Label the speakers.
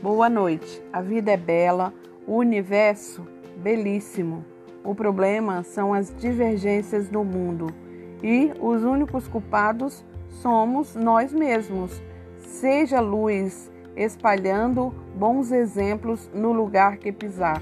Speaker 1: Boa noite. A vida é bela, o universo belíssimo. O problema são as divergências do mundo e os únicos culpados somos nós mesmos. Seja luz espalhando bons exemplos no lugar que pisar.